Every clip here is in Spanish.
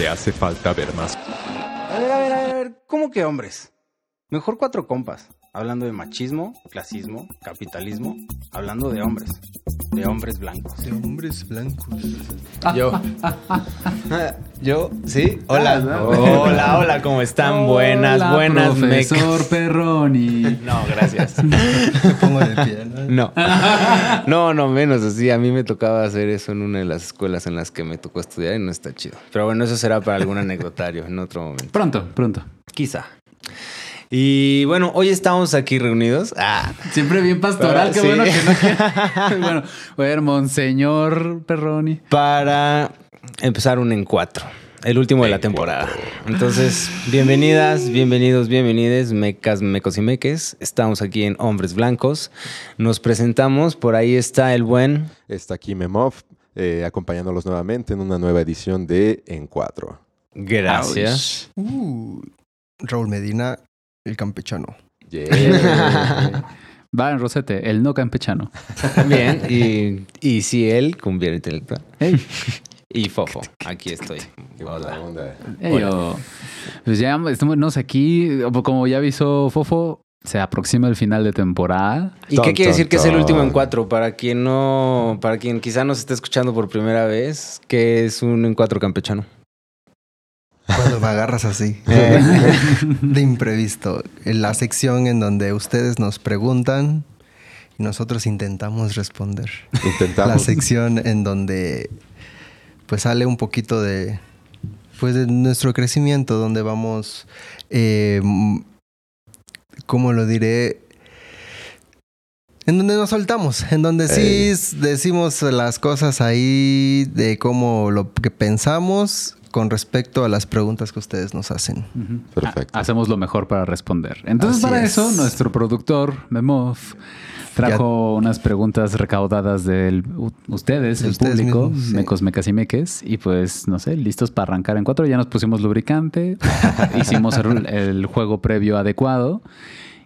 Te hace falta ver más. A ver, a ver, a ver, ¿cómo que hombres? Mejor cuatro compas. Hablando de machismo, clasismo, capitalismo. Hablando de hombres. De hombres blancos. De hombres blancos. Yo. Yo, sí. Hola. Hola, hola, ¿cómo están? buenas, Hola, buenas, Profesor mecas. Perroni. No, gracias. Me pongo de pie, ¿no? No. No, no, menos así. A mí me tocaba hacer eso en una de las escuelas en las que me tocó estudiar y no está chido. Pero bueno, eso será para algún anecdotario en otro momento. Pronto, pronto. Quizá. Y bueno, hoy estamos aquí reunidos. Ah, Siempre bien pastoral, qué Sí. bueno que no quiera- Bueno, a ver, Monseñor Perroni. para empezar un en cuatro. El último de la temporada. Entonces, bienvenidas, bienvenidos, bienvenides, mecas, mecos y meques. Estamos aquí en Hombres Blancos. Nos presentamos. Por ahí está el buen. Está aquí Memov, eh, acompañándolos nuevamente en una nueva edición de En Cuatro. Gracias. Uh, Raúl Medina, el campechano. Yeah. Va en Rosete, el no campechano. Bien. Y, y si él, cumbiera intelectual. Ey, Y Fofo, aquí estoy. Hola. onda. ey, oh. Pues ya estamos aquí, como ya avisó Fofo, se aproxima el final de temporada. ¿Y qué quiere decir que es el último en cuatro? Para quien no, para quien quizá nos esté escuchando por primera vez, ¿qué es un en cuatro campechano? Cuando me agarras así, Eh. de imprevisto. En la sección en donde ustedes nos preguntan y nosotros intentamos responder. La Intentamos. sección en donde pues sale un poquito de pues de nuestro crecimiento, donde vamos, eh, ¿cómo lo diré? En donde nos soltamos, en donde sí Ey. decimos las cosas ahí de cómo lo que pensamos con respecto a las preguntas que ustedes nos hacen. Perfecto. Ha- hacemos lo mejor para responder. Entonces, Así para es. eso, nuestro productor, Memov, trajo unas preguntas recaudadas de ustedes, De el ustedes público, mismos, sí. mecos, mecas y meques. Y pues, no sé, listos para arrancar en cuatro. Ya nos pusimos lubricante, hicimos el, el juego previo adecuado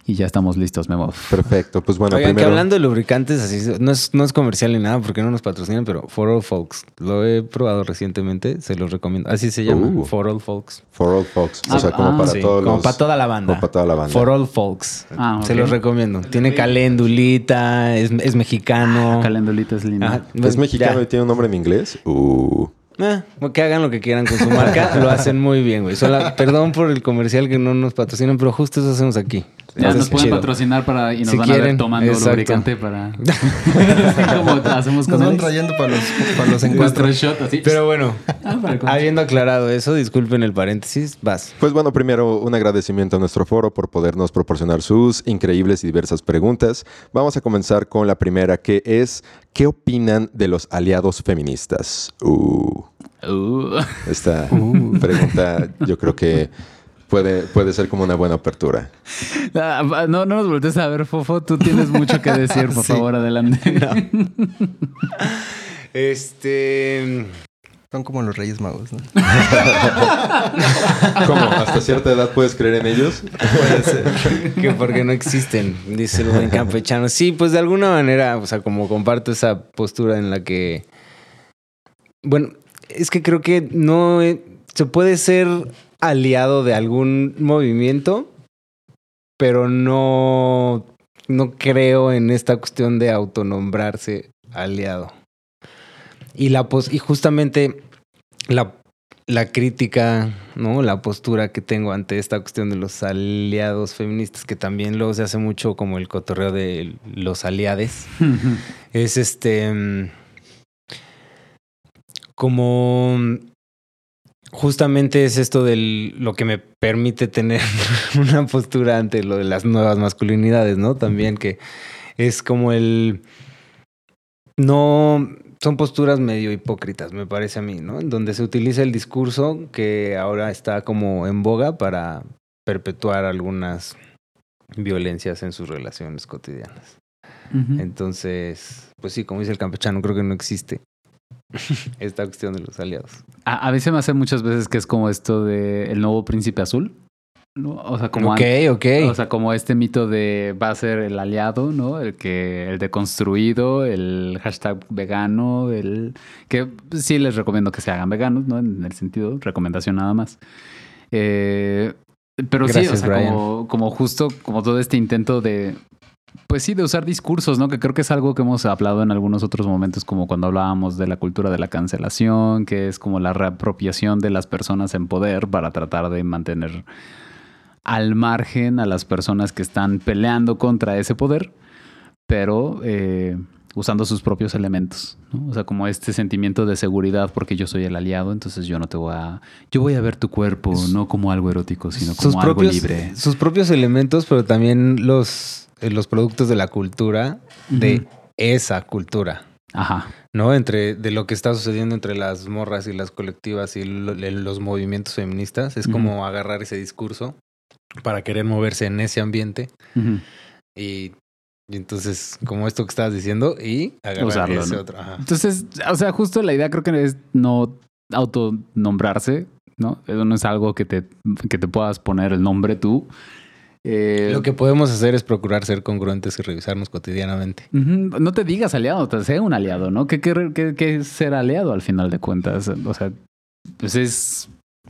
y ya estamos listos, Memov. Perfecto. Pues bueno, Oigan, que primero. hablando de lubricantes, así no es, no es comercial ni nada porque no nos patrocinan, pero For All Folks, lo he probado recientemente, se los recomiendo. Así se llama, Uh. For All Folks. For all folks. Ah, o sea, como ah, para Sí, todos como los. para toda la banda. como para toda la banda. For All Folks. Ah, Se los recomiendo. Tiene calendulita, es, es mexicano. Calendolita es linda. ¿Es mexicano ya. y tiene un nombre en inglés? Uh. Eh, que hagan lo que quieran con su marca, lo hacen muy bien, güey. Sola- perdón por el comercial que no nos patrocinan, pero justo eso hacemos aquí. Ya nos pueden chido. patrocinar para y nos Si van a ver quieren, tomando exacto. lubricante para. Como hacemos Nos con van el- trayendo para los, para los encuentros. shot así. Pero bueno, Ah, habiendo aclarado eso, disculpen el paréntesis, vas. Pues bueno, primero un agradecimiento a nuestro foro por podernos proporcionar sus increíbles y diversas preguntas. Vamos a comenzar con la primera, que es, ¿qué opinan de los aliados feministas? Uh, Uh. esta pregunta yo creo que puede, puede ser como una buena apertura. Ah, No, no nos voltees a ver, Fofo. Tú tienes mucho que decir, por Sí. favor, adelante. Este. Son como los Reyes Magos, ¿no? ¿Cómo? ¿Hasta cierta edad puedes creer en ellos? Puede ser. Que porque no existen, dice el buen campechano. Sí, pues de alguna manera, o sea, como comparto esa postura en la que. Bueno, es que creo que no eh, se puede ser aliado de algún movimiento, pero no, no creo en esta cuestión de autonombrarse aliado. Y la pos- y justamente la, la crítica, ¿no? La postura que tengo ante esta cuestión de los aliados feministas, que también luego se hace mucho como el cotorreo de los aliades, es este. mm, Como. Justamente es esto de lo que me permite tener una postura ante lo de las nuevas masculinidades, ¿no? También que es como el. No. son posturas medio hipócritas, me parece a mí, ¿no? En donde se utiliza el discurso que ahora está como en boga para perpetuar algunas violencias en sus relaciones cotidianas. Entonces, pues sí, como dice el campechano, creo que no existe esta cuestión de los aliados. A, a mí se me hace muchas veces que es como esto de el nuevo príncipe azul. ¿no? O sea, como ok, an- ok. O sea, como este mito de va a ser el aliado, ¿no? El que, el deconstruido, el hashtag vegano, el que sí les recomiendo que se hagan veganos, ¿no? En el sentido, recomendación nada más. Eh, pero sí, o sea, como, como justo, como todo este intento de, pues sí, de usar discursos, ¿no? Que creo que es algo que hemos hablado en algunos otros momentos, como cuando hablábamos de la cultura de la cancelación, que es como la reapropiación de las personas en poder para tratar de mantener al margen a las personas que están peleando contra ese poder, pero eh, usando sus propios elementos, ¿no? O sea, como este sentimiento de seguridad porque yo soy el aliado, entonces yo no te voy a... Yo voy a ver tu cuerpo no como algo erótico, sino como sus algo propios, libre. sus propios elementos, pero también los, los productos de la cultura, de esa cultura. Ajá. ¿no? Entre de lo que está sucediendo entre las morras y las colectivas y lo- los movimientos feministas. Es como agarrar ese discurso para querer moverse en ese ambiente y, y entonces, como esto que estabas diciendo, y agarrar Usarlo, ese ¿no? otro. Ajá. Entonces, o sea, justo la idea creo que es no autonombrarse, ¿no? Eso no es algo que te, que te puedas poner el nombre tú. Eh, Lo que podemos hacer es procurar ser congruentes y revisarnos cotidianamente. No te digas aliado, te sea un aliado, ¿no? ¿Qué, qué, qué- qué es ser aliado al final de cuentas? O sea, pues es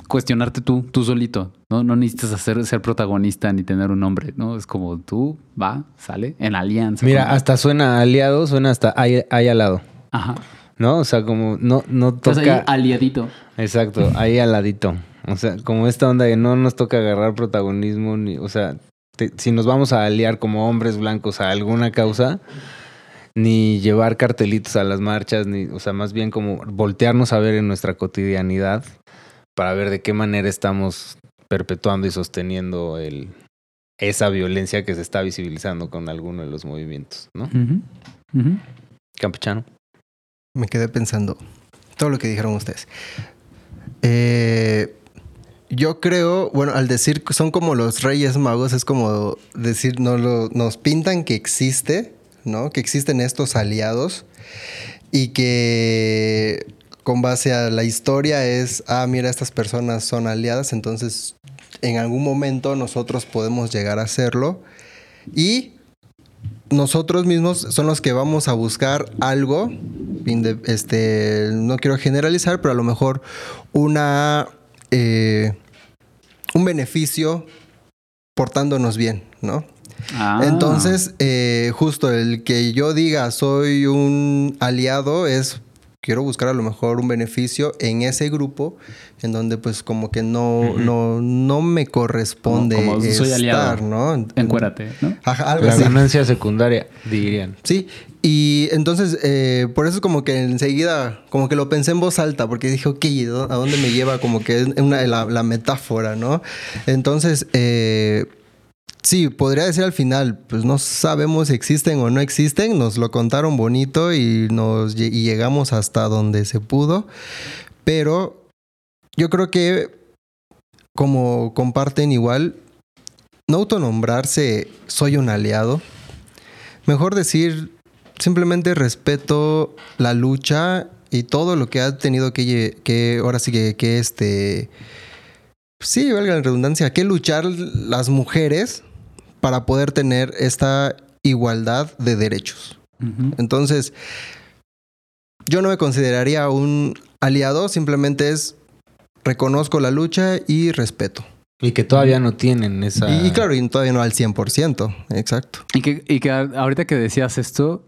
cuestionarte tú, tú solito, ¿no? No necesitas hacer, ser protagonista ni tener un nombre, ¿no? Es como tú, va, sale, en alianza. Mira, con- hasta suena aliado, suena hasta ahí, ahí al lado, Ajá. ¿no? O sea, como no, no Estás toca... ahí aliadito. Exacto, ahí al ladito. O sea, como esta onda de no nos toca agarrar protagonismo, ni, o sea, te- si nos vamos a aliar como hombres blancos a alguna causa, ni llevar cartelitos a las marchas, ni, o sea, más bien como voltearnos a ver en nuestra cotidianidad para ver de qué manera estamos perpetuando y sosteniendo el, esa violencia que se está visibilizando con alguno de los movimientos, ¿no? Ujú. Campechano. Me quedé pensando todo lo que dijeron ustedes. Eh, yo creo, bueno, al decir que son como los reyes magos, es como decir, no lo- nos pintan que existe, ¿no? Que existen estos aliados y que con base a la historia es, ah, mira, estas personas son aliadas, entonces en algún momento nosotros podemos llegar a hacerlo y nosotros mismos son los que vamos a buscar algo, este, no quiero generalizar, pero a lo mejor una, eh, un beneficio portándonos bien, ¿no? Ah. Entonces, eh, justo el que yo diga soy un aliado es quiero buscar a lo mejor un beneficio en ese grupo en donde pues como que no, no, no me corresponde Como- como soy estar, aliado. ¿no? Encuérate, ¿no? Ajá, algo La así. ganancia secundaria, dirían. Sí, y entonces eh, por eso como que enseguida como que lo pensé en voz alta porque dije, ok, ¿dó- ¿a dónde me lleva como que es una, la, la metáfora, ¿no? Entonces, eh, sí, podría decir al final, pues no sabemos si existen o no existen, nos lo contaron bonito y, nos, llegamos hasta donde se pudo, pero yo creo que como comparten igual, no autonombrarse soy un aliado, mejor decir simplemente respeto la lucha y todo lo que ha tenido que, que ahora sí que, que este, sí, valga la redundancia, que luchar las mujeres para poder tener esta igualdad de derechos. Entonces, yo no me consideraría un aliado, simplemente es reconozco la lucha y respeto. Y que todavía no tienen esa... Y, y claro, y todavía no al 100%, exacto. Y que, y que ahorita que decías esto,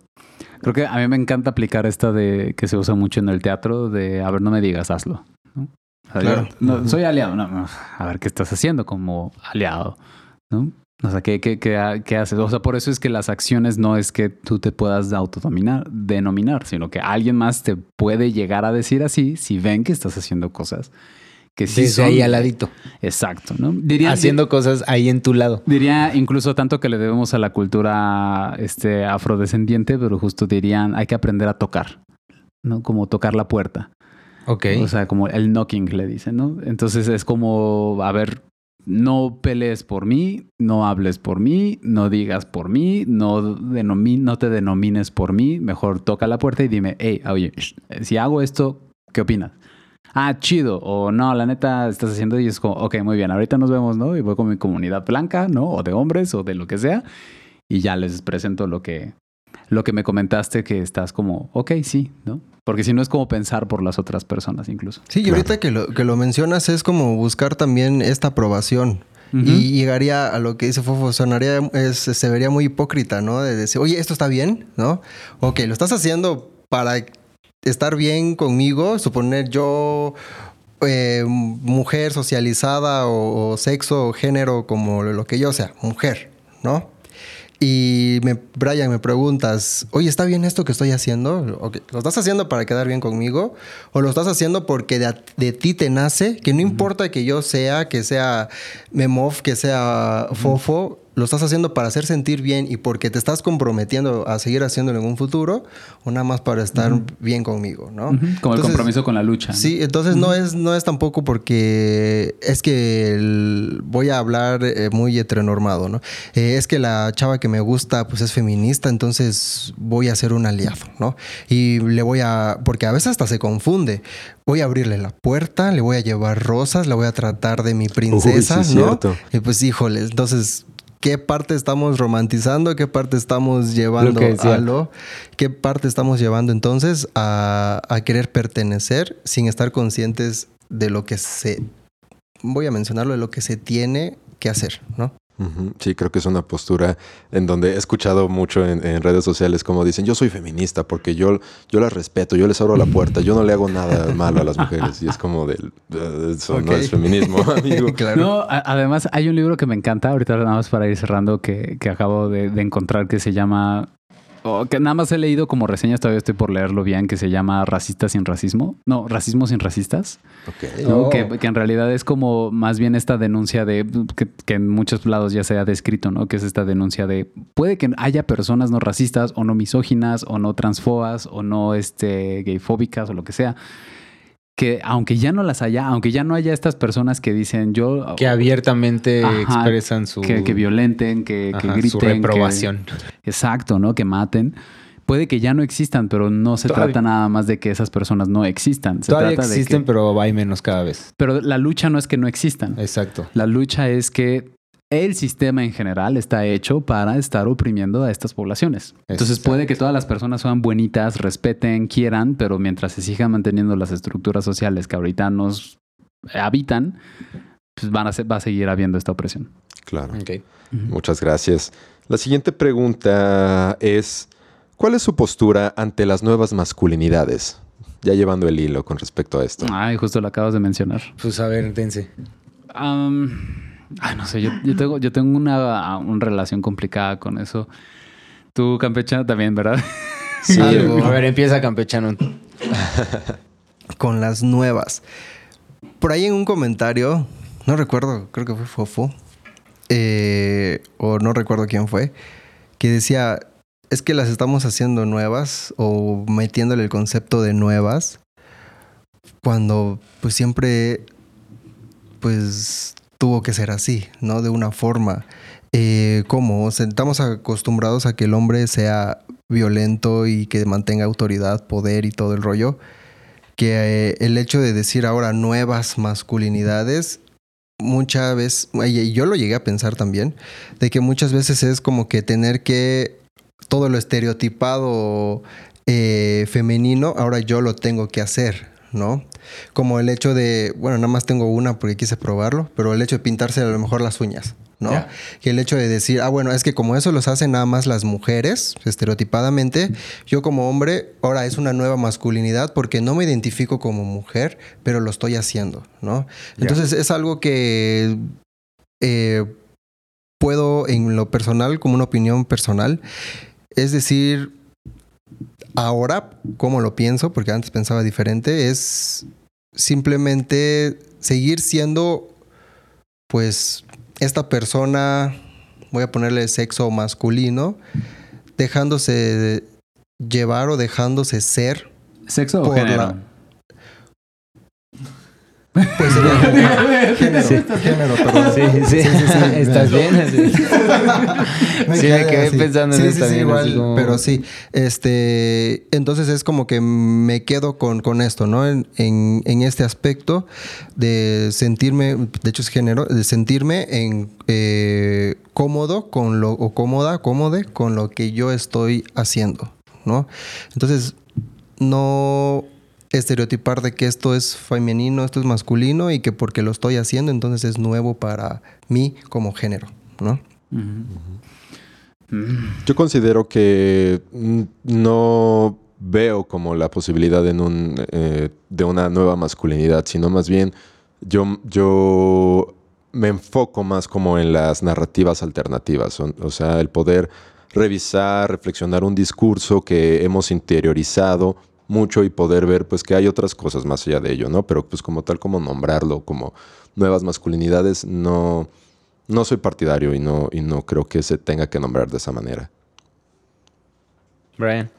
creo que a mí me encanta aplicar esta de que se usa mucho en el teatro de, a ver, no me digas, hazlo. ¿no? O sea, Claro. yo no, soy aliado, no, no, a ver, ¿qué estás haciendo como aliado? ¿No? O sea, ¿qué, qué, qué, qué haces? O sea, por eso es que las acciones no es que tú te puedas autodominar, denominar, sino que alguien más te puede llegar a decir así si ven que estás haciendo cosas que sí Desde son... ahí al ladito. Exacto, ¿no? Diría, Haciendo cosas ahí en tu lado. Diría incluso tanto que le debemos a la cultura este, afrodescendiente, pero justo dirían hay que aprender a tocar. ¿no? Como tocar la puerta. Ok. O sea, como el knocking le dicen, ¿no? Entonces es como, a ver, no pelees por mí, no hables por mí, no digas por mí, no, no te denomines por mí, mejor toca la puerta y dime, hey, oye, si hago esto, ¿qué opinas? Ah, chido, o no, la neta estás haciendo y es como, ok, muy bien, ahorita nos vemos, ¿no? Y voy con mi comunidad blanca, ¿no? O de hombres o de lo que sea, y ya les presento lo que, lo que me comentaste que estás como, ok, sí, ¿no? Porque si no es como pensar por las otras personas incluso. Sí, y ahorita que lo, que lo mencionas es como buscar también esta aprobación. Y llegaría a lo que dice Fofo, sonaría, es- se vería muy hipócrita, ¿no? De decir, oye, esto está bien, ¿no? Ok, lo estás haciendo para estar bien conmigo, suponer yo, eh, mujer socializada o, o sexo o género como lo que yo sea, mujer, ¿no? Y me, Brian, me preguntas, oye, ¿está bien esto que estoy haciendo? ¿Lo estás haciendo para quedar bien conmigo? ¿O lo estás haciendo porque de, de ti te nace? Que no importa que yo sea, que sea Memov, que sea Fofo, lo estás haciendo para hacer sentir bien y porque te estás comprometiendo a seguir haciéndolo en un futuro, o nada más para estar bien conmigo, ¿no? Como el compromiso con la lucha. ¿no? Sí, entonces no es no es tampoco porque es que el- voy a hablar eh, muy heteronormado, ¿no? Eh, es que la chava que me gusta pues es feminista, entonces voy a ser un aliado, ¿no? Y le voy a porque a veces hasta se confunde. Voy a abrirle la puerta, le voy a llevar rosas, la voy a tratar de mi princesa, Uy, sí, ¿no? cierto. Y pues híjole, entonces ¿Qué parte estamos romantizando? ¿Qué parte estamos llevando a lo? ¿Qué parte estamos llevando entonces a, a querer pertenecer sin estar conscientes de lo que se, voy a mencionarlo, de lo que se tiene que hacer, ¿no? Sí, creo que es una postura en donde he escuchado mucho en, en redes sociales como dicen, yo soy feminista porque yo, yo las respeto, yo les abro la puerta, yo no le hago nada malo a las mujeres. Y es como del, "Eh, eso no es feminismo, amigo. claro. No, a- además hay un libro que me encanta, ahorita nada más para ir cerrando, que, que acabo de, de encontrar que se llama, que nada más he leído como reseñas, todavía estoy por leerlo bien, que se llama Racistas sin Racismo. No, Racismo sin Racistas. Ok. ¿no? Oh. Que, que en realidad es como más bien esta denuncia de que, que en muchos lados ya se ha descrito, ¿no? Que es esta denuncia de puede que haya personas no racistas o no misóginas o no transfobas o no este, gayfóbicas o lo que sea. Que aunque ya no las haya, aunque ya no haya estas personas que dicen yo Que abiertamente Ajá, expresan su, que, que violenten, que, que griten, su que- reprobación. exacto, ¿no? Que maten. Puede que ya no existan, pero no se Todavía- trata nada más de que esas personas no existan. Se Todavía trata de existen, que- pero hay menos cada vez. pero la lucha no es que no existan. Exacto. La lucha es que el sistema en general está hecho para estar oprimiendo a estas poblaciones. Entonces puede que todas las personas sean bonitas, respeten, quieran, pero mientras se sigan manteniendo las estructuras sociales que ahorita nos habitan, pues van a va a seguir habiendo esta opresión. Claro. Ok. Muchas gracias. La siguiente pregunta es, ¿cuál es su postura ante las nuevas masculinidades? Ya llevando el hilo con respecto a esto. Ay, justo lo acabas de mencionar. Pues a ver, dense. Am, ay, no sé, yo, yo tengo, yo tengo una, una relación complicada con eso. Tú, Campecha, también, ¿verdad? Sí, Algo. a ver, empieza campechano. Con las nuevas. Por ahí en un comentario, no recuerdo, creo que fue Fofo, eh, o no recuerdo quién fue, que decía, es que las estamos haciendo nuevas o metiéndole el concepto de nuevas, cuando pues siempre pues tuvo que ser así, ¿no? De una forma. Eh, ¿Cómo? Estamos acostumbrados a que el hombre sea violento y que mantenga autoridad, poder y todo el rollo. Que eh, el hecho de decir ahora nuevas masculinidades, muchas veces, y yo lo llegué a pensar también, de que muchas veces es como que tener que todo lo estereotipado eh, femenino, ahora yo lo tengo que hacer, ¿no? Como el hecho de, bueno, nada más tengo una porque quise probarlo, pero el hecho de pintarse a lo mejor las uñas, ¿no? Que el hecho de decir, ah, bueno, es que como eso los hacen nada más las mujeres, estereotipadamente, yo como hombre, ahora es una nueva masculinidad porque no me identifico como mujer, pero lo estoy haciendo, ¿no? Entonces es algo que eh, puedo, en lo personal, como una opinión personal, es decir, ahora, como lo pienso, porque antes pensaba diferente, es simplemente seguir siendo, pues, esta persona, voy a ponerle sexo masculino, dejándose llevar o dejándose ser ¿Sexo o género? la- Pues género, género, género, perdón. Sí, sí. ¿Estás bien? Sí. Me Sí, me quedé así. pensando en Sí, eso sí, sí, también, igual, así como- pero sí. Este, entonces es como que me quedo con, con esto, ¿no? En, en, en este aspecto de sentirme, de hecho es género, de sentirme en eh, cómodo con lo, o cómoda, cómode con lo que yo estoy haciendo, ¿no? Entonces, no estereotipar de que esto es femenino, esto es masculino y que porque lo estoy haciendo, entonces es nuevo para mí como género, ¿no? Yo considero que mm, no veo como la posibilidad en un, eh, de una nueva masculinidad, sino más bien yo, yo me enfoco más como en las narrativas alternativas, o, o sea, el poder revisar, reflexionar un discurso que hemos interiorizado mucho y poder ver pues que hay otras cosas más allá de ello, ¿no? Pero pues como tal como nombrarlo como nuevas masculinidades no no soy partidario y no, y no creo que se tenga que nombrar de esa manera. Brian.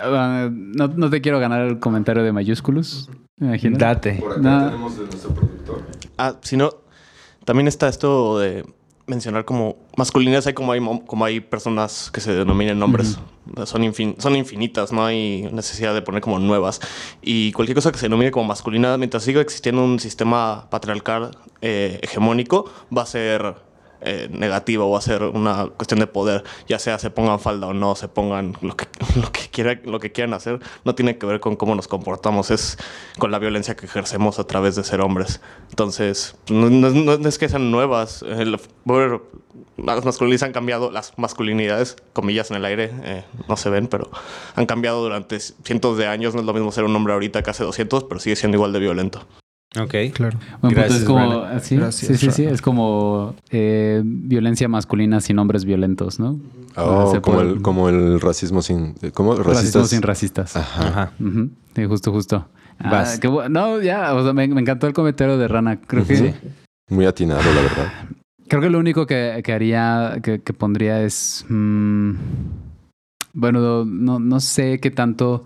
Ah, no, no te quiero ganar el comentario de mayúsculos. Me imagino. Date. No. tenemos de nuestro productor. Ah, si no, también está esto de mencionar como masculinidades, hay como hay, mo- como hay personas que se denominan nombres, son, son infinitas, no hay necesidad de poner como nuevas. Y cualquier cosa que se denomine como masculina, mientras siga existiendo un sistema patriarcal eh, hegemónico, va a ser eh, negativa o va a ser una cuestión de poder, ya sea se pongan falda o no, se pongan lo que, lo que, quiera, lo que quieran hacer, no tiene que ver con cómo nos comportamos, es con la violencia que ejercemos a través de ser hombres. Entonces, no, no- es que sean nuevas, el- ver- las masculinidades han cambiado, las masculinidades, comillas en el aire, eh, no se ven, pero han cambiado durante cientos de años, no es lo mismo ser un hombre ahorita que hace 200, pero sigue siendo igual de violento. Ok. Claro. Buen punto, Gracias, es como. ¿sí? Gracias, sí, sí, es como eh, violencia masculina sin hombres violentos, ¿no? Oh, se como, puede- el, como el racismo sin... eh, ¿Cómo? racismo Racistas. sin racistas. Ajá. Ajá. Sí, justo, justo. Ah, qué no, ya, o sea, me, me encantó el comentario de Rana. Creo que, Sí. Muy atinado, la verdad. creo que lo único que, que haría, que, que pondría es, mm, bueno, no, no sé qué tanto,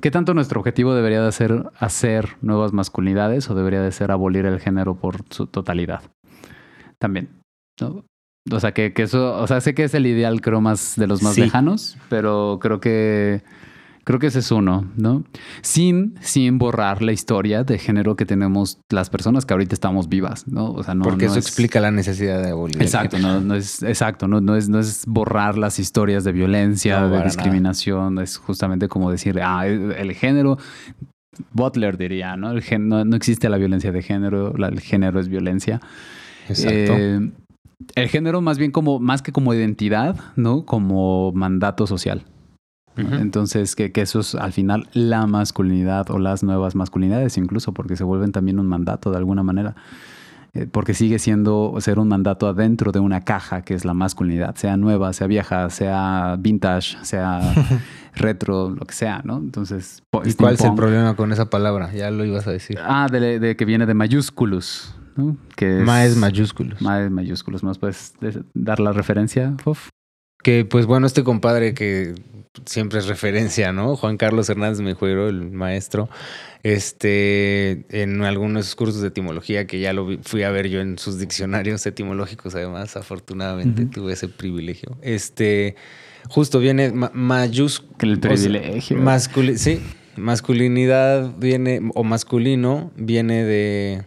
qué tanto nuestro objetivo debería de ser hacer nuevas masculinidades o debería de ser abolir el género por su totalidad. También, ¿no? O sea, que, que eso, o sea, sé que es el ideal, creo, más de los más Sí. lejanos, pero creo que Creo que ese es uno, ¿no? Sin, sin borrar la historia de género que tenemos las personas que ahorita estamos vivas, ¿no? O sea, no. Porque no eso es- explica la necesidad de abolir. Exacto, no, no es exacto, no, no es, no es borrar las historias de violencia, No, de discriminación, es justamente como decir, ah, el, el género, Butler diría, ¿no? El gen- no, no existe la violencia de género, la- el género es violencia. Exacto. Eh, el género más bien como, más que como identidad, ¿no? Como mandato social. Entonces, que, que eso es al final la masculinidad o las nuevas masculinidades incluso, porque se vuelven también un mandato de alguna manera. Eh, porque sigue siendo ser un mandato adentro de una caja que es la masculinidad, sea nueva, sea vieja, sea vintage, sea retro, lo que sea, ¿no? Entonces, ¿Y cuál es el problema con esa palabra? Ya lo ibas a decir. Ah, de, de que viene de mayúsculos, ¿no? Que es mayúsculos. Ma es mayúsculos. ¿Nos puedes des- dar la referencia, Fof? Que pues bueno, este compadre que siempre es referencia, ¿no? Juan Carlos Hernández Mejuero, el maestro, este, en algunos cursos de etimología que ya lo vi- fui a ver yo en sus diccionarios etimológicos, además, afortunadamente tuve ese privilegio. Este, justo viene ma- mayús- el privilegio. masculi- sí, masculinidad viene, o masculino viene de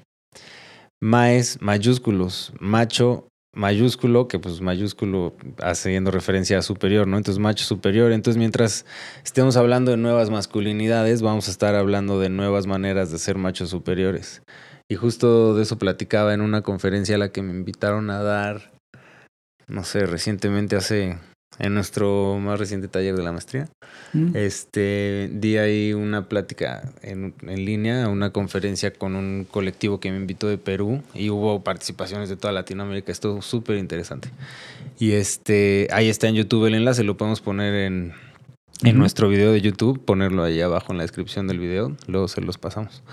maes mayúsculos, macho mayúsculo, que pues mayúsculo haciendo referencia a superior, ¿no? Entonces macho superior. Entonces mientras estemos hablando de nuevas masculinidades, vamos a estar hablando de nuevas maneras de ser machos superiores. Y justo de eso platicaba en una conferencia a la que me invitaron a dar, no sé, recientemente hace, en nuestro más reciente taller de la maestría. Mm. Este, di ahí una plática en, en línea, una conferencia con un colectivo que me invitó de Perú y hubo participaciones de toda Latinoamérica. Estuvo súper interesante. Y este, ahí está en YouTube el enlace, lo podemos poner en, en nuestro video de YouTube, ponerlo ahí abajo en la descripción del video, luego se los pasamos.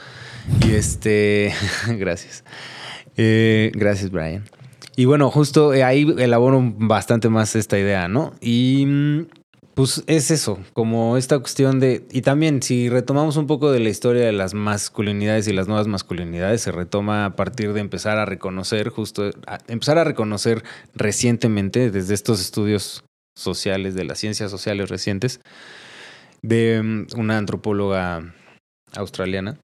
Y este, gracias. Eh, gracias, Brian. Y bueno, justo eh, ahí elaboro bastante más esta idea, ¿no? Y mm, Pues es eso, como esta cuestión de... Y también, si retomamos un poco de la historia de las masculinidades y las nuevas masculinidades, se retoma a partir de empezar a reconocer, justo, empezar a reconocer recientemente, desde estos estudios sociales, de las ciencias sociales recientes, de mm, una antropóloga australiana,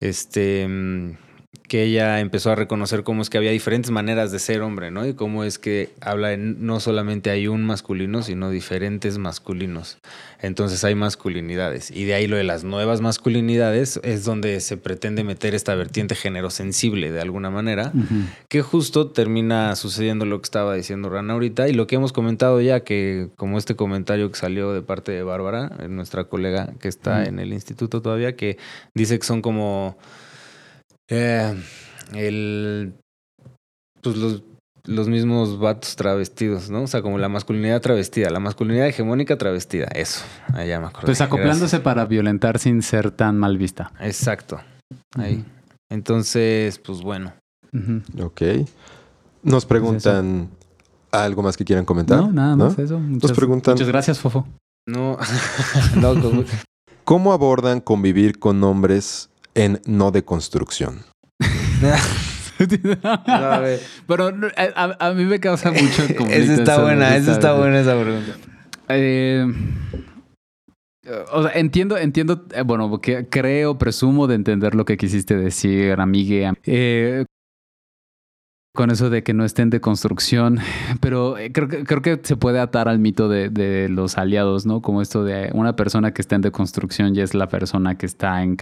este, mm, que ella empezó a reconocer cómo es que había diferentes maneras de ser hombre, ¿no? Y cómo es que habla en, no solamente hay un masculino, sino diferentes masculinos. Entonces hay masculinidades. Y de ahí lo de las nuevas masculinidades es donde se pretende meter esta vertiente género sensible de alguna manera, que justo termina sucediendo lo que estaba diciendo Rana ahorita y lo que hemos comentado ya, que como este comentario que salió de parte de Bárbara, eh, nuestra colega que está en el instituto todavía, que dice que son como eh, el. Pues los, los mismos vatos travestidos, ¿no? O sea, como la masculinidad travestida, la masculinidad hegemónica travestida, eso. Allá me acuerdo. Pues acoplándose para violentar sin ser tan mal vista. Exacto. Ahí. Entonces, pues bueno. Ujú. Ok. Nos preguntan algo más que quieran comentar. No, nada más eso. Muchas, preguntan- muchas gracias, Fofo. No, no, como- ¿Cómo abordan convivir con hombres en no deconstrucción? no. Pero no, a, mí me causa mucho conflicto. Esa está eso, buena, esa está buena esa pregunta. Eh, o sea, entiendo, entiendo, eh, bueno, porque creo, presumo de entender lo que quisiste decir, amigue. Eh, con eso de que no estén de construcción, pero eh, creo que, creo que se puede atar al mito de, de los aliados, ¿no? Como esto de una persona que está en deconstrucción y es la persona que está en...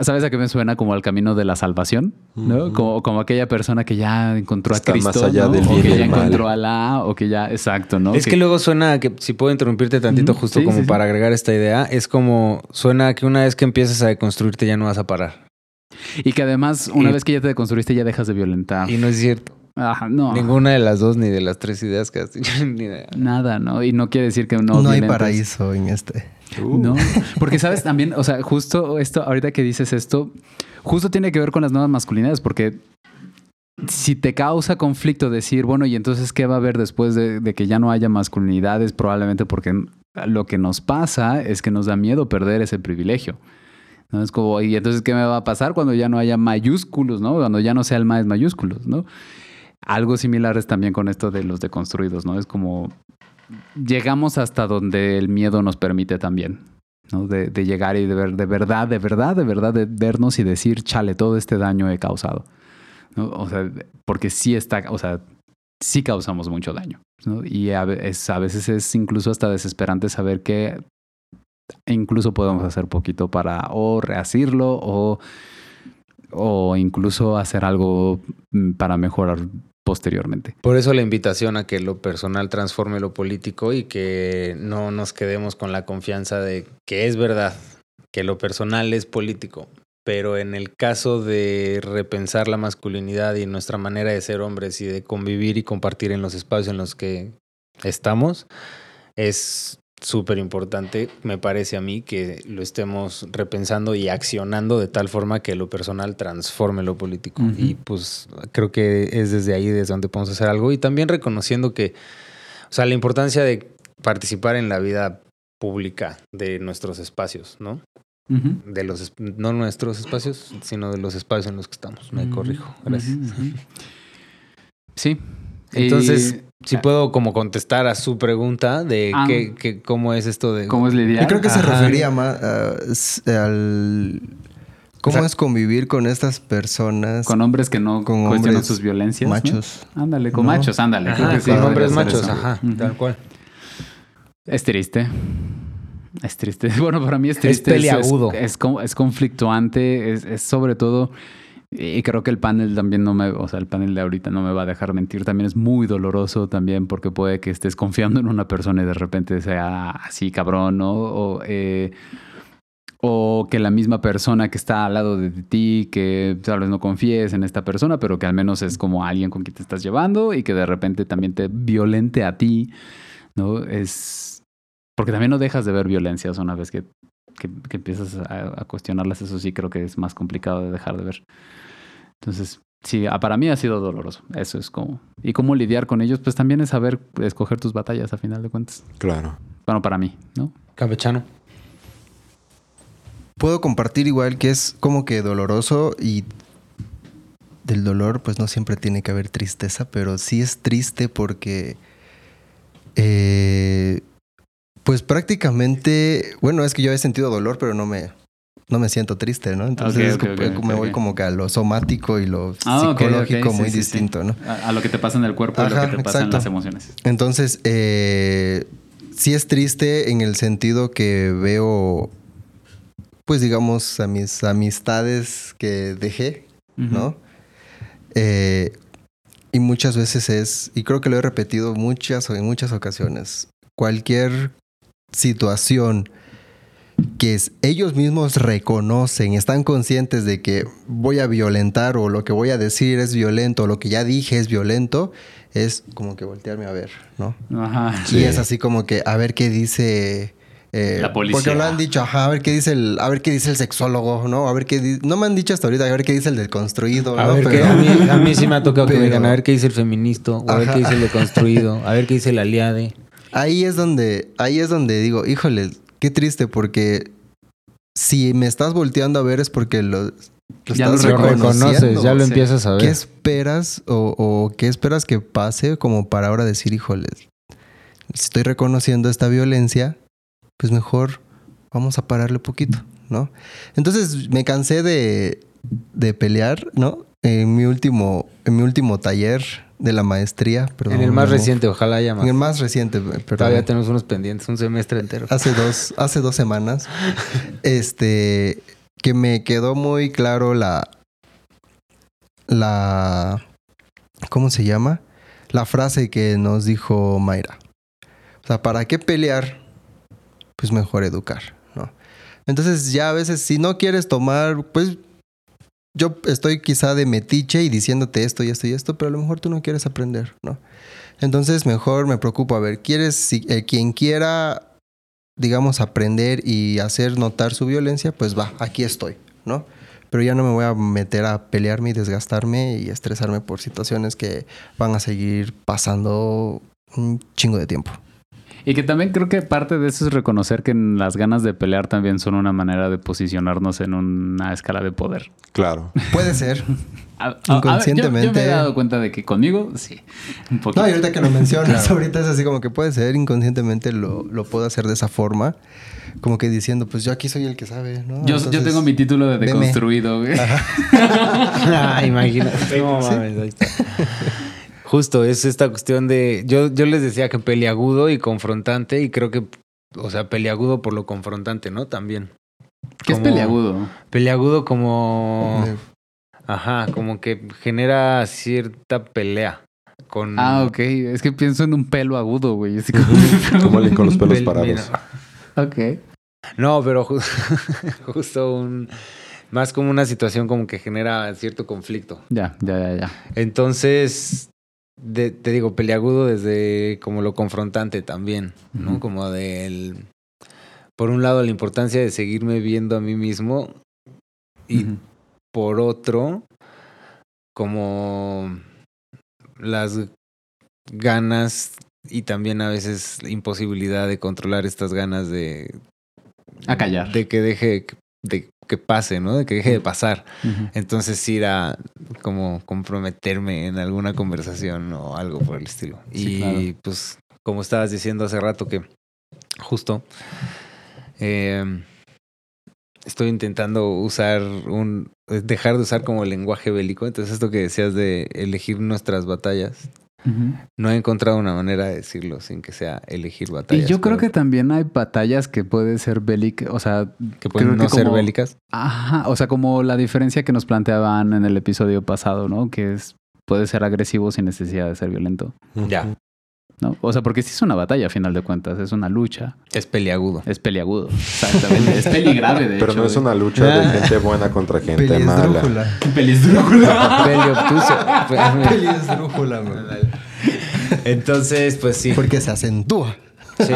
¿Sabes a qué me suena? Como al camino de la salvación, ¿no? Como, como aquella persona que ya encontró Está a Cristo, más allá ¿no? del o que ya mal. encontró a la, o que ya, exacto, ¿no? Es que luego suena a que, si puedo interrumpirte tantito, justo sí, como sí, sí. para agregar esta idea, es como suena a que una vez que empieces a deconstruirte ya no vas a parar. Y que además, una Y- vez que ya te deconstruiste, ya dejas de violentar. Y no es cierto. Ajá, no. Ninguna de las dos ni de las tres ideas que has dicho. ni de- Nada, ¿no? Y no quiere decir que no. No, hay paraíso en este. No, porque sabes también, o sea, justo esto, ahorita que dices esto, justo tiene que ver con las nuevas masculinidades, porque si te causa conflicto decir, bueno, y entonces, ¿qué va a haber después de, de que ya no haya masculinidades? Probablemente porque lo que nos pasa es que nos da miedo perder ese privilegio. ¿No? Es como, y entonces, ¿qué me va a pasar cuando ya no haya mayúsculos, ¿no? Cuando ya no sea el más mayúsculos, ¿no? Algo similar es también con esto de los deconstruidos, ¿no? Es como llegamos hasta donde el miedo nos permite también, ¿no? De, llegar y de ver, de verdad, de verdad, de verdad, de vernos y decir, chale, todo este daño he causado, ¿no? O sea, porque sí está, o sea, sí causamos mucho daño. Y a, a veces es incluso hasta desesperante saber que incluso podemos hacer poquito para o rehacerlo o, o incluso hacer algo mm, para mejorar posteriormente. Por eso la invitación a que lo personal transforme lo político y que no nos quedemos con la confianza de que es verdad, que lo personal es político. Pero en el caso de repensar la masculinidad y nuestra manera de ser hombres y de convivir y compartir en los espacios en los que estamos, es súper importante, me parece a mí, que lo estemos repensando y accionando de tal forma que lo personal transforme lo político. Y pues creo que es desde ahí desde donde podemos hacer algo y también reconociendo que, o sea, la importancia de participar en la vida pública de nuestros espacios, ¿no? De los, no nuestros espacios, sino de los espacios en los que estamos. Me corrijo, gracias. Sí. Entonces, si puedo como contestar a su pregunta de Ah. qué, qué- cómo es esto de... ¿cómo es lidiar? Yo creo que se refería más al... ¿Cómo O sea- es convivir con estas personas? Con hombres que no Con cuestionan hombres sus violencias. ¿no? machos. Ándale, con No. machos, ándale. creo Ajá, que sí, con hombres machos, eso. ajá, tal cual. Es triste. Es triste. Bueno, para mí es Es triste. peliagudo. Es, es, es conflictuante. Es, es sobre todo. Y creo que el panel también no me. O sea, el panel de ahorita no me va a dejar mentir. También es muy doloroso también porque puede que estés confiando en una persona y de repente sea así cabrón, ¿no? O, eh, o que la misma persona que está al lado de ti, que tal vez no confíes en esta persona, pero que al menos es como alguien con quien te estás llevando y que de repente también te violente a ti, ¿no? Es... Porque también no dejas de ver violencias una vez que, que, que empiezas a, a cuestionarlas, eso sí creo que es más complicado de dejar de ver. Entonces, sí, ah, para mí ha sido doloroso, eso es como... Y cómo lidiar con ellos, pues también es saber escoger tus batallas a final de cuentas. Claro. Bueno, para mí, ¿no? Campechano. Puedo compartir igual que es como que doloroso y del dolor pues no siempre tiene que haber tristeza, pero sí es triste porque eh, pues prácticamente, bueno, es que yo he sentido dolor, pero no me, no me siento triste, ¿no? Entonces como- me voy como que a lo somático y lo Ah, psicológico sí, muy sí, sí. distinto, ¿no? A, a lo que te pasa en el cuerpo y Ajá, lo que te pasa en las emociones. Entonces, eh, sí es triste en el sentido que veo, pues digamos, a mis amistades que dejé, ¿no? Eh, y muchas veces es, y creo que lo he repetido muchas o en muchas ocasiones, cualquier situación que es- ellos mismos reconocen, están conscientes de que voy a violentar o lo que voy a decir es violento o lo que ya dije es violento, es como que voltearme a ver, ¿no? Ajá. Y es así como que a ver qué dice eh, La policía. Porque lo han dicho, ajá, a ver qué dice el, a ver qué dice el sexólogo, ¿no? A ver qué no me han dicho hasta ahorita, a ver qué dice el del construido, A ¿no? ver, Pero- qué- a, mí, a mí sí me ha tocado que me digan, a ver qué dice el feminista, o a ver qué dice el deconstruido, a ver qué dice el aliade. Ahí es donde, ahí es donde digo, híjole, qué triste, porque si me estás volteando a ver es porque lo, lo Ya estás lo reconoces, ya lo sí. empiezas a ver. ¿Qué esperas o, o qué esperas que pase como para ahora decir, híjole, si estoy reconociendo esta violencia, pues mejor vamos a pararle poquito, ¿no? Entonces me cansé de, de pelear, ¿no? En mi último, en mi último taller de la maestría, perdón, en el más reciente, ojalá haya más. En el más reciente, perdón. Todavía tenemos unos pendientes, un semestre entero. hace dos, hace dos semanas, este, que me quedó muy claro la, la, ¿cómo se llama? La frase que nos dijo Mayra. O sea, ¿para qué pelear? Pues mejor educar, ¿no? Entonces ya a veces si no quieres tomar, pues yo estoy quizá de metiche y diciéndote esto y esto y esto, pero a lo mejor tú no quieres aprender, ¿no? Entonces mejor me preocupo, a ver, ¿quieres, si, eh, quien quiera digamos, aprender y hacer notar su violencia, pues va, aquí estoy, ¿no? Pero ya no me voy a meter a pelearme y desgastarme y estresarme por situaciones que van a seguir pasando un chingo de tiempo. Y que también creo que parte de eso es reconocer que las ganas de pelear también son una manera de posicionarnos en una escala de poder. Claro. Puede ser. A- a- a ver, yo- Yo, Inconscientemente. me he dado cuenta de que conmigo, sí. Un poquito. No, y ahorita que lo mencionas, ahorita es así como que puede ser, inconscientemente lo, lo puedo hacer de esa forma, como que diciendo, pues yo aquí soy el que sabe, ¿no? yo, yo tengo mi título de deconstruido, güey. ah, imagínate. No mames, ahí está. Justo, es esta cuestión de. Yo, yo les decía que peliagudo y confrontante, y creo que. O sea, peliagudo por lo confrontante, ¿no? También. ¿Qué es Como- peleagudo? Peliagudo como. Ajá, como que genera cierta pelea. Con. Ah, ok. Es que pienso en un pelo agudo, güey. Así como... Como alguien con los pelos Pel- parados. mira. ok. No, pero ju- justo un. Más como una situación como que genera cierto conflicto. Ya, ya, ya, ya. Entonces, de- te digo, peliagudo desde como lo confrontante también, ¿no? Ujú. Como del... Por un lado, la importancia de seguirme viendo a mí mismo y por otro, como las ganas y también a veces la imposibilidad de controlar estas ganas de... A callar. De que deje de que pase, ¿no? De que deje de pasar. Entonces ir a como comprometerme en alguna conversación o algo por el estilo. Sí, y claro. pues como estabas diciendo hace rato que justo eh, estoy intentando usar un dejar de usar como el lenguaje bélico. Entonces esto que decías de elegir nuestras batallas, No he encontrado una manera de decirlo sin que sea elegir Y batallas. yo creo pero que también hay batallas que pueden ser bélicas, o sea, que pueden no que ser como- bélicas. Ajá, o sea, como la diferencia que nos planteaban en el episodio pasado, ¿no? Que es puede ser agresivo sin necesidad de ser violento, Ya, ¿no? O sea, porque sí es una batalla a final de cuentas, es una lucha, es peliagudo. es peliagudo, exactamente, es peligrave de Pero hecho. no es una lucha de gente buena contra gente mala. Peliesdrújula. Peliesdrújula. Peli obtuso. Peliesdrújula. Entonces, pues sí. Porque se acentúa. Sí.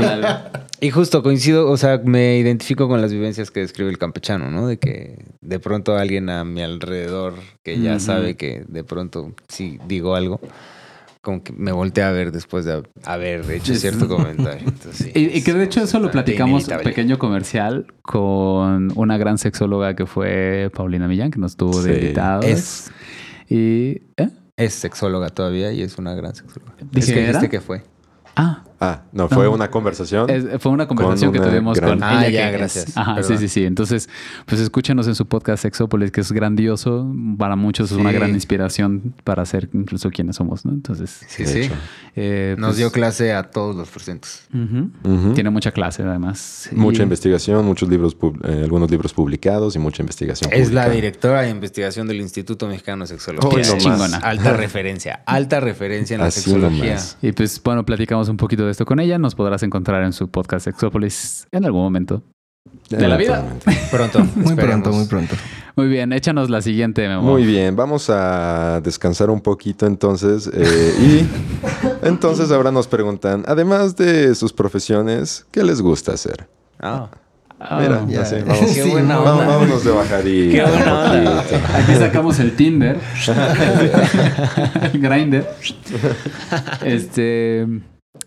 Y justo coincido, o sea, me identifico con las vivencias que describe el campechano, ¿no? De que de pronto alguien a mi alrededor que ya sabe que de pronto sí digo algo, como que me volteé a ver después de haber hecho cierto comentario. Entonces, sí, Y, y que de hecho eso lo platicamos, inevitable. pequeño comercial, con una gran sexóloga que fue Paulina Millán, que nos tuvo de Sí. invitados. Es, Y... ¿eh? es sexóloga todavía y es una gran sexóloga. Dijiste que fue. Ah, Ah, no, fue No. una conversación. es- fue una conversación Con que una tuvimos gran- con Ah, ella. ya, que gracias. Ajá, sí, Perdón. sí, sí. Entonces, pues escúchenos en su podcast Sexópolis, que es grandioso. Para muchos es una gran inspiración para ser incluso quienes somos, ¿no? Entonces, Sí, sí. eh, Nos pues, dio clase a todos los presentes. Tiene mucha clase, además. Mucha Y- investigación, muchos libros, eh, algunos libros publicados y mucha investigación. Es la directora de investigación del Instituto Mexicano de Sexología. Hoy Es chingona. Alta referencia. Alta referencia en la Así sexología. nomás. Y pues bueno, platicamos un poquito de esto con ella. Nos podrás encontrar en su podcast Exópolis en algún momento. de la vida. Pronto. Muy pronto, muy pronto. Muy bien, échanos la siguiente, Memo. Muy bien, vamos a descansar un poquito entonces. eh, y entonces ahora nos preguntan, además de sus profesiones, ¿qué les gusta hacer? Ah. Ah, Mira, ya. así, vamos, Qué buena vamos- onda. vámonos de bajadita. Qué buena onda. Aquí sacamos el Tinder. el Grinder. Este.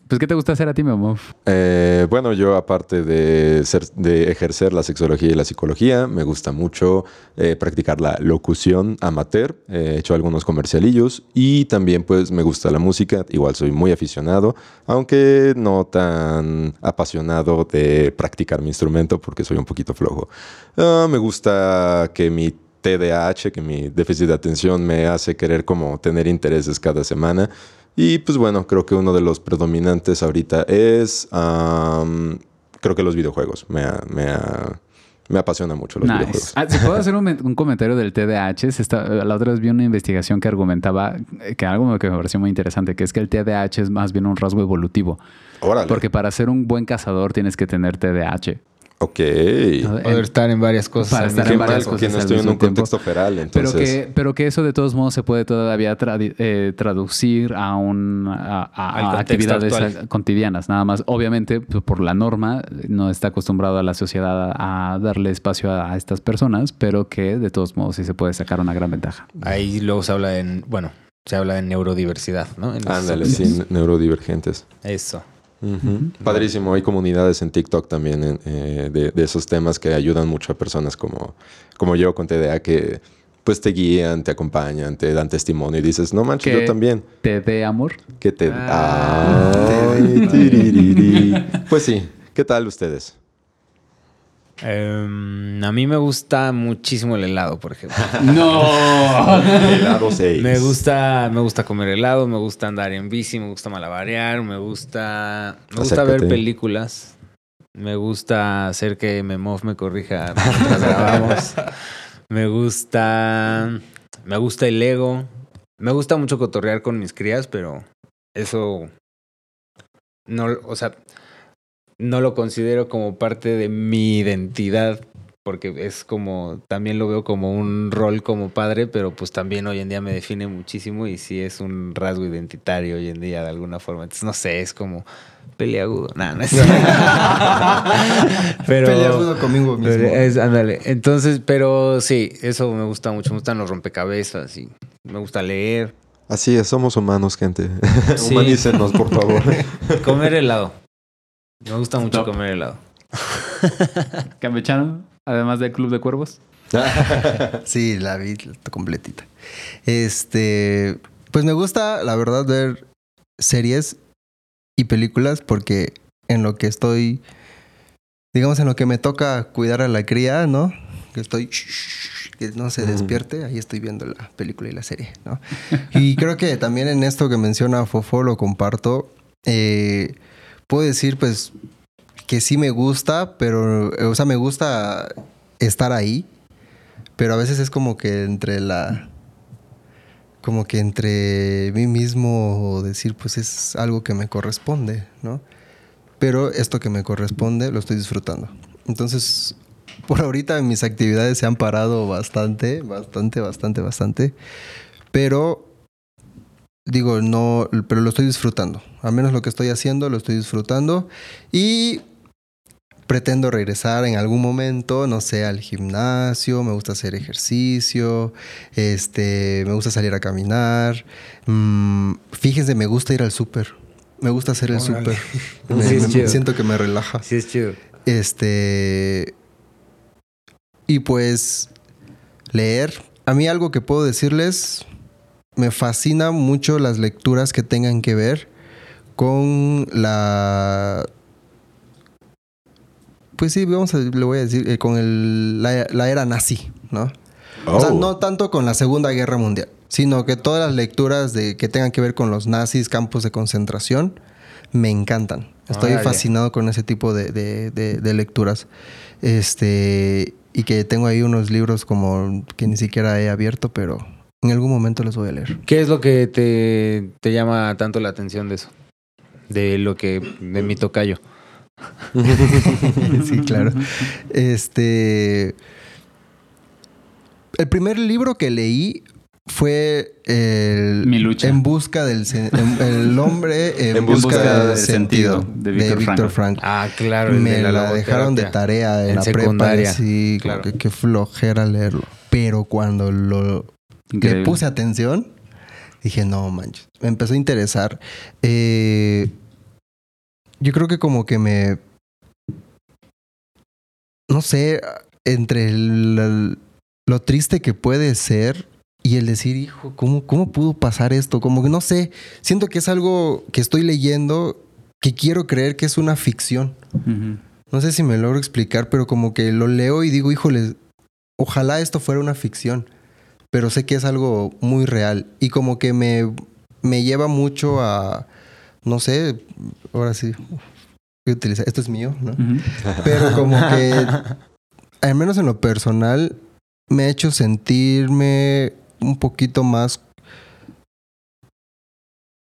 Pues, ¿qué te gusta hacer a ti, Memo? Eh, bueno, yo aparte de, ser, de ejercer la sexología y la psicología, me gusta mucho eh, practicar la locución amateur. He hecho algunos comercialillos y también pues me gusta la música. Igual soy muy aficionado, aunque no tan apasionado de practicar mi instrumento porque soy un poquito flojo. Ah, me gusta que mi TDAH, que mi déficit de atención me hace querer como tener intereses cada semana. Y pues bueno, creo que uno de los predominantes ahorita es, am, creo que los videojuegos. Me, me, me apasiona mucho los Nice. videojuegos. Ah, si puedo hacer un, un comentario del TDAH, se está- la otra vez vi una investigación que argumentaba eh, que algo que me pareció muy interesante, que es que el TDAH es más bien un rasgo evolutivo. Órale. Porque para ser un buen cazador tienes que tener TDAH. Ok. Poder estar en varias cosas. Para estar en mal varias tiempo. cosas que no estoy en un tiempo. contexto feral, Pero entonces... que, pero que eso de todos modos se puede todavía tradi- eh, traducir a, un, a, actividades actual. cotidianas. Nada más, obviamente, por la norma, no está acostumbrado a la sociedad a, darle espacio a, a estas personas, pero que de todos modos sí se puede sacar una gran ventaja. Ahí luego se habla en, bueno, se habla de neurodiversidad, ¿no? En Ándale, sí, neurodivergentes. Eso. Padrísimo. Hay comunidades en TikTok también en, eh, de, de esos temas que ayudan mucho a personas como, como yo con TDA que pues te guían, te acompañan, te dan testimonio y dices, no manches, yo también. ¿Te dé amor? Que te... Ah. Ay, tiririri. Pues sí. ¿Qué tal ustedes? Em, a mí me gusta muchísimo el helado, por ejemplo. ¡No! Helado 6. Me gusta, me gusta comer helado, me gusta andar en bici, me gusta malabarear, me gusta, me gusta ver películas, me gusta hacer que Memov me corrija mientras grabamos, me gusta, me gusta el Lego, me gusta mucho cotorrear con mis crías, pero eso no, o sea, no lo considero como parte de mi identidad porque es como, también lo veo como un rol como padre, pero pues también hoy en día me define muchísimo y sí es un rasgo identitario hoy en día de alguna forma. Entonces, no sé, es como peleagudo. Nah, no es pero, Peleagudo conmigo mismo. pero es, ándale. Entonces, pero sí, eso me gusta mucho. Me gustan los rompecabezas y me gusta leer. Así es, somos humanos, gente. Sí. Humanícenos, por favor. Comer helado. Me gusta mucho Stop. comer helado. ¿Campechano? Además del Club de Cuervos. Sí, la vi completita. Este, pues me gusta, la verdad, ver series y películas porque en lo que estoy, digamos, en lo que me toca cuidar a la cría, ¿no? Que estoy, que no se Ujú. despierte, ahí estoy viendo la película y la serie, ¿no? Y creo que también en esto que menciona Fofo lo comparto. Eh, puedo decir, pues, que sí me gusta, pero, eh, o sea, me gusta estar ahí, pero a veces es como que entre la. Como que entre mí mismo decir, pues es algo que me corresponde, ¿no? Pero esto que me corresponde lo estoy disfrutando. Entonces, por ahorita mis actividades se han parado bastante, bastante, bastante, bastante. Pero, digo, no, pero lo estoy disfrutando. Al menos lo que estoy haciendo lo estoy disfrutando. Y pretendo regresar en algún momento, no sé, al gimnasio, me gusta hacer ejercicio, este, me gusta salir a caminar. Mm, fíjense, me gusta ir al súper. Me gusta hacer el súper. Me- Sí, siento que me relaja. Sí, es chido. Este. Y pues. Leer. A mí algo que puedo decirles. Me fascina mucho las lecturas que tengan que ver con la. Pues sí, vamos a, le voy a decir, eh, con el, la, la era nazi, ¿no? O sea, Oh. no tanto con la Segunda Guerra Mundial, sino que todas las lecturas de, que tengan que ver con los nazis, campos de concentración, me encantan. Estoy fascinado con ese tipo de, de- de- de lecturas. Este, y que tengo ahí unos libros como que ni siquiera he abierto, pero en algún momento los voy a leer. ¿Qué es lo que te, te llama tanto la atención de eso? De lo que. de mi tocayo. sí, claro. Este. El primer libro que leí fue el Mi lucha. En busca del en- el hombre en, En busca, busca del sentido, de de Víctor. Frank. Ah, claro. Me de la, dejaron de tarea en, En la secundaria. prepa. Sí, Claro. que qué flojera leerlo. Pero cuando lo Increíble. le puse atención, dije, no manches. Me empezó a interesar. Eh, yo creo que como que me. No sé, entre el- el- lo triste que puede ser y el decir, hijo, ¿cómo, ¿cómo pudo pasar esto? Como que no sé. Siento que es algo que estoy leyendo que quiero creer que es una ficción. No sé si me logro explicar, pero como que lo leo y digo, híjole, ojalá esto fuera una ficción, pero sé que es algo muy real y como que me, me lleva mucho a, no sé, ahora sí, voy a utilizar, esto es mío, ¿no? Pero como que, al menos en lo personal, me ha hecho sentirme un poquito más,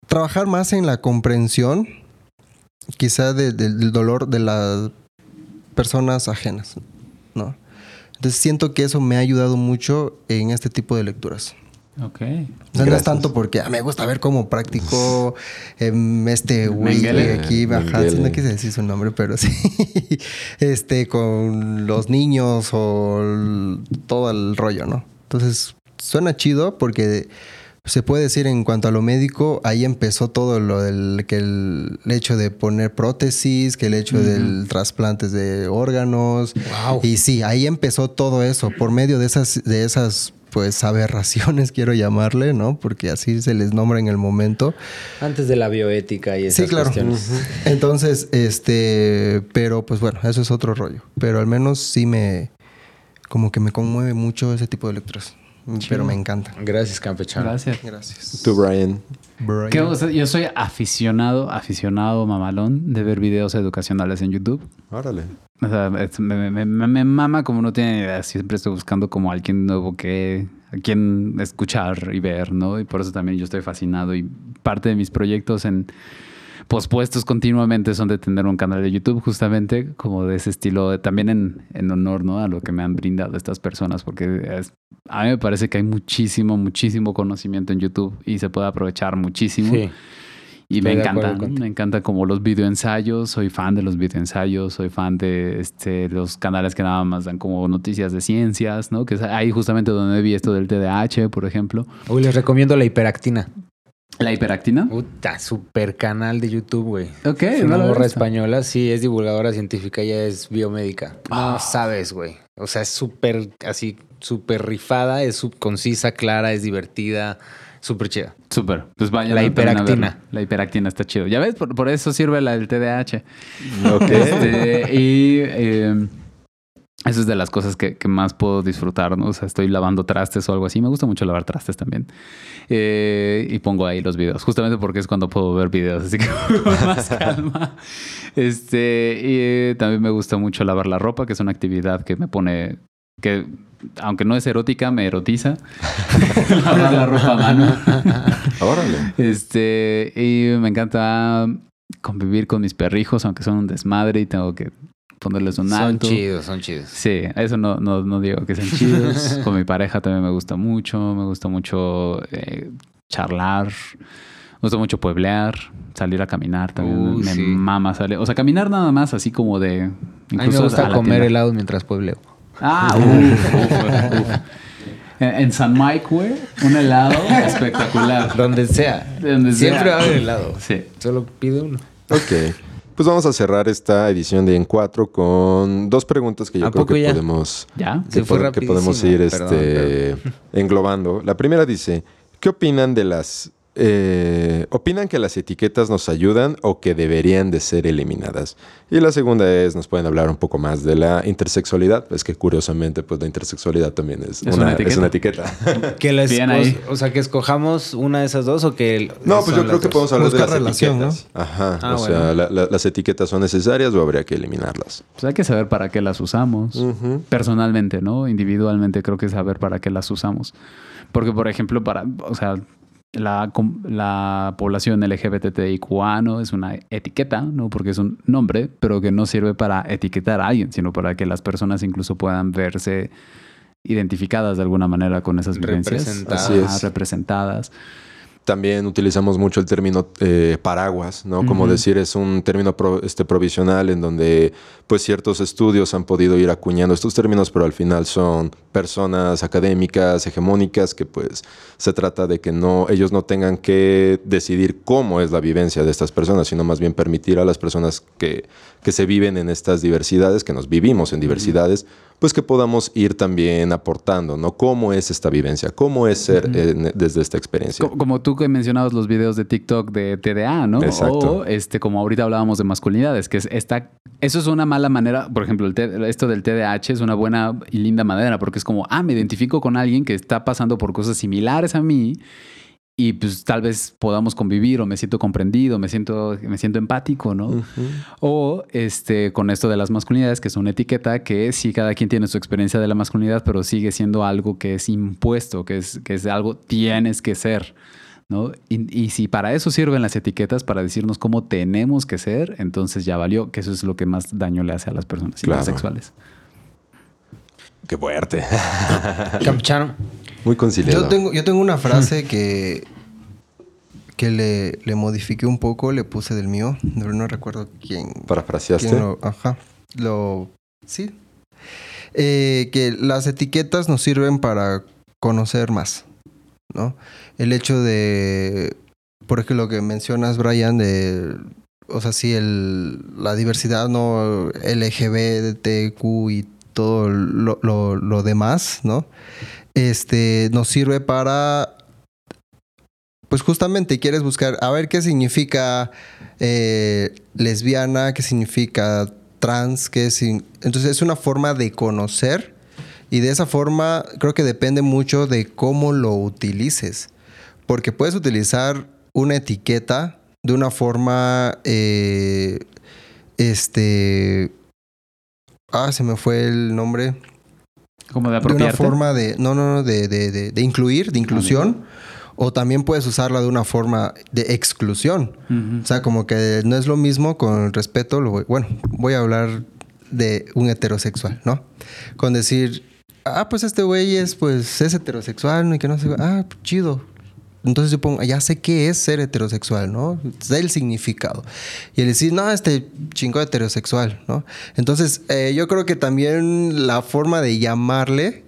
trabajar más en la comprensión, quizá de- de- del dolor de las personas ajenas, ¿no? Entonces siento que eso me ha ayudado mucho en este tipo de lecturas. Ok. O sea, no es tanto porque ah, me gusta ver cómo practicó em, este güey aquí baja, no quise decir su nombre, pero sí. este, con los niños o el- todo el rollo, ¿no? Entonces, suena chido porque se puede decir en cuanto a lo médico, ahí empezó todo lo del que el, el hecho de poner prótesis, que el hecho del trasplantes de órganos. Wow. Y sí, ahí empezó todo eso, por medio de esas, de esas pues aberraciones, quiero llamarle, ¿no? Porque así se les nombra en el momento. Antes de la bioética y esas Sí, claro. cuestiones. Entonces, este, pero pues bueno, eso es otro rollo. Pero al menos sí me, como que me conmueve mucho ese tipo de lecturas. Pero me encanta. Gracias, campechano. Gracias. Gracias. Tú, Brian. Brian. ¿Qué, o sea, yo soy aficionado, aficionado mamalón de ver videos educacionales en YouTube. Órale. O sea, es- me, me- me- me mama como no tiene idea. Siempre estoy buscando como alguien nuevo que a quien escuchar y ver, ¿no? Y por eso también yo estoy fascinado. Y parte de mis proyectos en pospuestos continuamente son de tener un canal de YouTube, justamente como de ese estilo, de- también en, en honor, ¿no? A lo que me han brindado estas personas, porque es- a mí me parece que hay muchísimo, muchísimo conocimiento en YouTube y se puede aprovechar muchísimo. Sí. Y Estoy me encanta, me encanta como los videoensayos, soy fan de los videoensayos, soy fan de este, los canales que nada más dan como noticias de ciencias, ¿no? Que es ahí justamente donde vi esto del TDAH, por ejemplo. Uy, les recomiendo la hiperactina. La hiperactina. Puta, super canal de YouTube, güey. Ok, Es una morra española, sí, es divulgadora científica, ella es biomédica. Ah. No sabes, güey. O sea, es súper, así, súper rifada, es sub concisa, clara, es divertida, súper chida. Súper. Pues vaya. La hiperactina. La hiperactina está chido. Ya ves, por, por eso sirve la del TDAH. Ok. Este, y eh, eso es de las cosas que, que más puedo disfrutar, ¿no? O sea, estoy lavando trastes o algo así. Me gusta mucho lavar trastes también. Eh, y pongo ahí los videos, justamente porque es cuando puedo ver videos, así que con más calma. Este, y eh, también me gusta mucho lavar la ropa, que es una actividad que me pone, que aunque no es erótica, me erotiza. lavar la ropa a mano. Órale. Este, y me encanta convivir con mis perrijos, aunque son un desmadre y tengo que ponerles un Son alto. chidos, son chidos. Sí, eso no, no, no digo que sean chidos. con mi pareja también me gusta mucho. Me gusta mucho eh, charlar. gusta mucho pueblear, salir a caminar también. Uy, me sí. mama salir. O sea, caminar nada más así como de... A mí me incluso gusta comer tienda. helado mientras puebleo. Ah, uf, uf, uf. En, en San Mike, güey, un helado espectacular. Donde sea. Donde sea. Siempre va a haber helado. Sí. Solo pide uno. Ok. Pues vamos a cerrar esta edición de En Cuatro con dos preguntas que yo ¿A creo que ya? podemos, ¿Ya? que, pod- podemos ir perdón, este, englobando. La primera dice, ¿qué opinan de las... eh, ¿Opinan que las etiquetas nos ayudan o que deberían de ser eliminadas? Y la segunda es, nos pueden hablar un poco más de la intersexualidad. Es que curiosamente, pues la intersexualidad también es, Es una, una es una etiqueta. Que la ahí. O sea, que escojamos una de esas dos o que... el- No, pues yo creo que dos? podemos hablar Buscar de las relación, etiquetas. Ajá. Ah, o sea, bueno. la- la- las etiquetas son necesarias o habría que eliminarlas. Pues hay que saber para qué las usamos. Personalmente, ¿no? Individualmente creo que saber para qué las usamos. Porque, por ejemplo, para, o sea, la, com- la población LGBTIQA ¿no? es una etiqueta, ¿no? Porque es un nombre, pero que no sirve para etiquetar a alguien, sino para que las personas incluso puedan verse identificadas de alguna manera con esas vivencias. Representadas. Así Ajá, es. representadas. También utilizamos mucho el término eh, paraguas, ¿no? Como decir, es un término pro- este, provisional en donde pues ciertos estudios han podido ir acuñando estos términos, pero al final son personas académicas, hegemónicas, que pues se trata de que no, ellos no tengan que decidir cómo es la vivencia de estas personas, sino más bien permitir a las personas que, que se viven en estas diversidades, que nos vivimos en diversidades, pues que podamos ir también aportando, ¿no? ¿Cómo es esta vivencia? ¿Cómo es ser eh, desde esta experiencia? Co- Como tú que mencionabas los videos de TikTok de TDA, ¿no? Exacto. O este, como ahorita hablábamos de masculinidades, que es esta, eso es una mala manera, por ejemplo, el T- esto del TDAH es una buena y linda manera, porque es como, ah, me identifico con alguien que está pasando por cosas similares a mí y pues tal vez podamos convivir o me siento comprendido, me siento, me siento empático, ¿no? O este, con esto de las masculinidades, que es una etiqueta que sí, cada quien tiene su experiencia de la masculinidad, pero sigue siendo algo que es impuesto, que es, que es algo tienes que ser. ¿no? Y, y si para eso sirven las etiquetas, para decirnos cómo tenemos que ser, entonces ya valió, que eso es lo que más daño le hace a las personas Claro. sexuales. Qué fuerte. Campechano. Muy conciliado. Yo tengo, yo tengo una frase que, que le, le modifiqué un poco, le puse del mío, pero no recuerdo quién. ¿Parafraseaste? quién lo, ajá. Lo. Sí. Eh, que las etiquetas nos sirven para conocer más, ¿no? El hecho de. Por ejemplo, lo que mencionas, Brian, de. O sea, sí, el, la diversidad, ¿no? LGBTQ y todo lo, lo, demás, ¿no? este, nos sirve para, pues justamente quieres buscar, a ver qué significa eh, lesbiana, qué significa trans, qué sin- entonces es una forma de conocer y de esa forma creo que depende mucho de cómo lo utilices, porque puedes utilizar una etiqueta de una forma, eh, este, ah, se me fue el nombre. Como de de una apropiarte. forma de no no no de, de, de, de incluir de inclusión o también puedes usarla de una forma de exclusión. O sea como que no es lo mismo con el respeto lo voy- bueno voy a hablar de un heterosexual no con decir ah pues este güey es pues es heterosexual ¿no? y que no sé ah chido entonces yo pongo, ya sé qué es ser heterosexual, ¿no? Sé el significado. Y el decir, no, este chingo heterosexual, ¿no? Entonces, eh, yo creo que también la forma de llamarle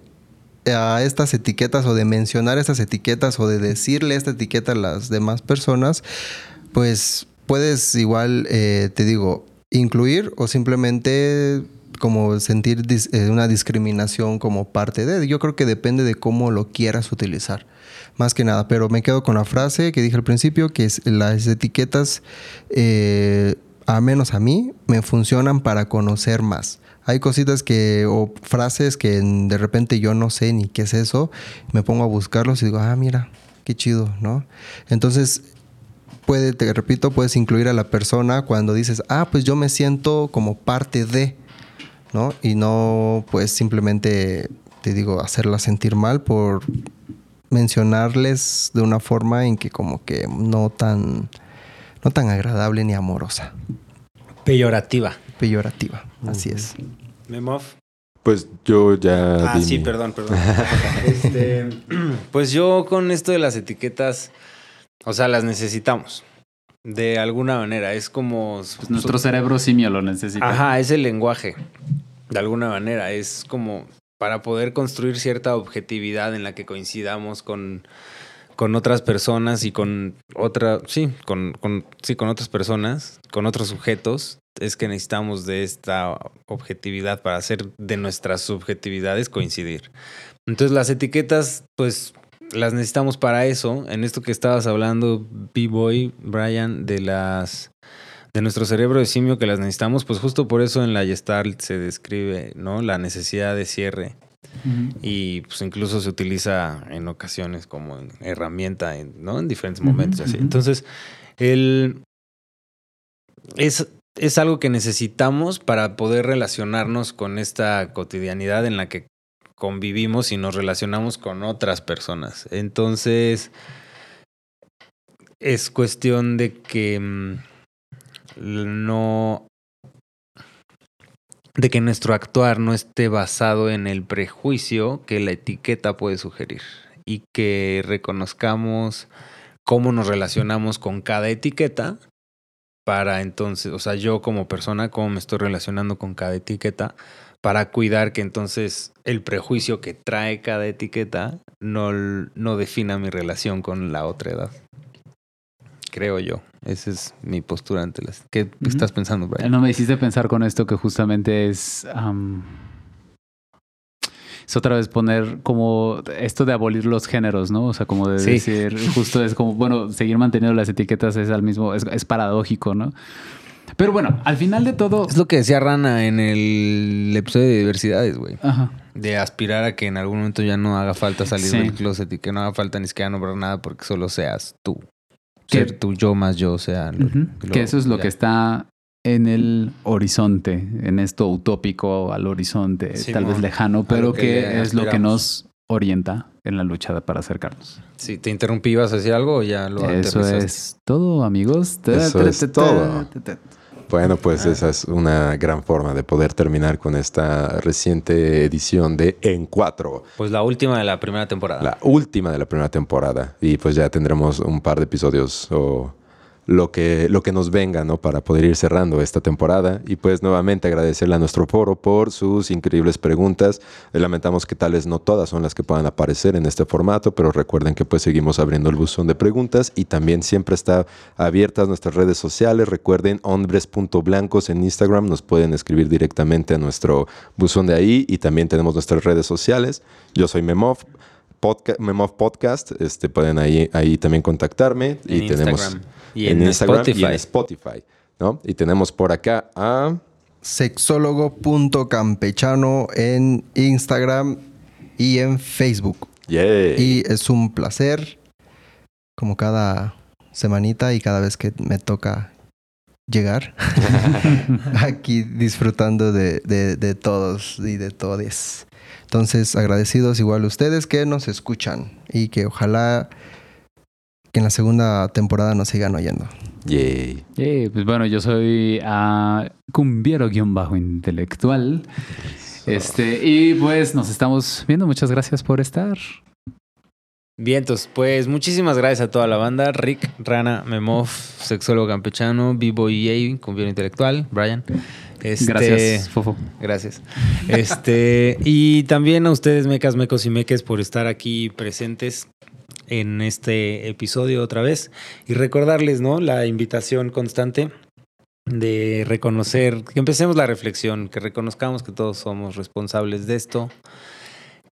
a estas etiquetas o de mencionar estas etiquetas o de decirle esta etiqueta a las demás personas, pues puedes igual, eh, te digo, incluir o simplemente como sentir eh, una discriminación como parte de. Yo creo que depende de cómo lo quieras utilizar. Más que nada, pero me quedo con la frase que dije al principio, que es las etiquetas, eh, a menos a mí, me funcionan para conocer más. Hay cositas que, o frases que de repente yo no sé ni qué es eso, me pongo a buscarlos y digo, ah, mira, qué chido, ¿no? Entonces, puede, te repito, puedes incluir a la persona cuando dices, ah, pues yo me siento como parte de, ¿no? Y no, pues simplemente, te digo, hacerla sentir mal por mencionarles de una forma en que como que no tan, no tan agradable ni amorosa, Peyorativa. peyorativa, así es. Memov. Pues yo ya. Ah, di sí, mi- perdón, perdón. Este, pues yo con esto de las etiquetas, O sea, las necesitamos. De alguna manera. Es como. Pues nuestro cerebro simio lo necesita. Ajá, es el lenguaje. De alguna manera. Es como para poder construir cierta objetividad en la que coincidamos con, con otras personas y con otra. Sí, con, con, sí, con otras personas, con otros sujetos. Es que necesitamos de esta objetividad para hacer de nuestras subjetividades coincidir. Entonces las etiquetas, pues las necesitamos para eso. En esto que estabas hablando, B-Boy, Brian, de las de nuestro cerebro de simio que las necesitamos, pues justo por eso en la Gestalt se describe, ¿no? La necesidad de cierre. Y pues incluso se utiliza en ocasiones como en herramienta, en, ¿no? En diferentes momentos. así. Entonces, el, es, es algo que necesitamos para poder relacionarnos con esta cotidianidad en la que convivimos y nos relacionamos con otras personas. Entonces, es cuestión de que mm, no de que nuestro actuar no esté basado en el prejuicio que la etiqueta puede sugerir y que reconozcamos cómo nos relacionamos con cada etiqueta para entonces, o sea, yo como persona, cómo me estoy relacionando con cada etiqueta para cuidar que entonces el prejuicio que trae cada etiqueta no, no defina mi relación con la otra edad. Creo yo. Esa es mi postura ante las... ¿Qué estás pensando, Brian? No me hiciste pensar con esto que justamente es. es otra vez poner como esto de abolir los géneros, ¿no? O sea, como de Sí. decir, justo es como, bueno, seguir manteniendo las etiquetas es al mismo, es, es paradójico, ¿no? Pero bueno, al final de todo. Es lo que decía Rana en el episodio de diversidades, güey. Ajá. De aspirar a que en algún momento ya no haga falta salir Sí. del closet y que no haga falta ni siquiera nombrar nada porque solo seas tú. Que- Ser tú, yo más yo, sea. lo- Ujú. lo- que eso es lo ya. que está en el horizonte, en esto utópico al horizonte, tal vez lejano, pero que es lo que nos orienta en la lucha para acercarnos. Sí, ¿te interrumpí? ¿Ibas a decir algo o ya lo Eso aterrizaste? es todo, amigos. Eso es todo. Bueno, pues esa es una gran forma de poder terminar con esta reciente edición de En Cuatro, Pues la última de la primera temporada. la última de la primera temporada. Y pues ya tendremos un par de episodios o lo que, lo que nos venga, ¿no? Para poder ir cerrando esta temporada. Y pues nuevamente agradecerle a nuestro foro por sus increíbles preguntas. Eh, Lamentamos que tal vez no todas son las que puedan aparecer en este formato, pero recuerden que pues seguimos abriendo el buzón de preguntas y también siempre está abiertas nuestras redes sociales. Recuerden hombres.blancos en Instagram, nos pueden escribir directamente a nuestro buzón de ahí y también tenemos nuestras redes sociales. Yo soy Memov. Podca- Memov Podcast, este, pueden ahí, ahí también contactarme. En y tenemos. Y en, en Instagram y Spotify. en Spotify. ¿no? Y tenemos por acá a... Sexólogo.campechano en Instagram y en Facebook. Y es un placer, como cada semanita y cada vez que me toca llegar, aquí disfrutando de, de- de todos y de todes. Entonces, agradecidos igual a ustedes que nos escuchan y que ojalá que en la segunda temporada nos sigan oyendo. Yay. Eh, pues bueno, yo soy ah, cumbiero-intelectual. Este, y pues nos estamos viendo. Muchas gracias por estar. Vientos, pues muchísimas gracias a toda la banda. Rick, Rana, Memov, sexólogo campechano, Vivo EA, conviene intelectual, Brian. Este, Gracias, Fofo. Gracias. Este, y también a ustedes, mecas, mecos y meques, por estar aquí presentes en este episodio otra vez. Y recordarles, ¿no? La invitación constante de reconocer, que empecemos la reflexión, que reconozcamos que todos somos responsables de esto,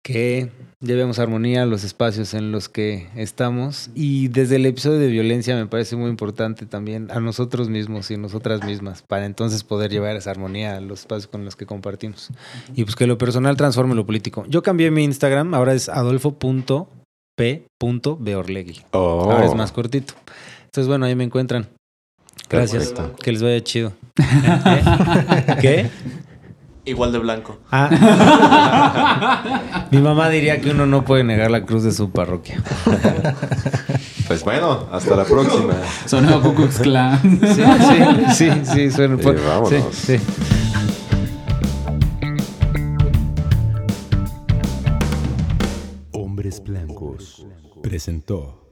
que llevemos armonía a los espacios en los que estamos. Y desde el episodio de violencia me parece muy importante también a nosotros mismos y nosotras mismas, para entonces poder llevar esa armonía a los espacios con los que compartimos. Y pues que lo personal transforme lo político. Yo cambié mi Instagram, ahora es adolfo.p.beorlegui. Oh. Ahora es más cortito. Entonces, bueno, ahí me encuentran. Gracias. Perfecto. Que les vaya chido. ¿Eh? ¿Qué? Igual de blanco. Ah. Mi mamá diría que uno no puede negar la cruz de su parroquia. Pues bueno, hasta la próxima. Sonó Ku Klux Klan. Sí, sí, sí, sí, suena. Eh, vámonos. Sí, sí. Presentó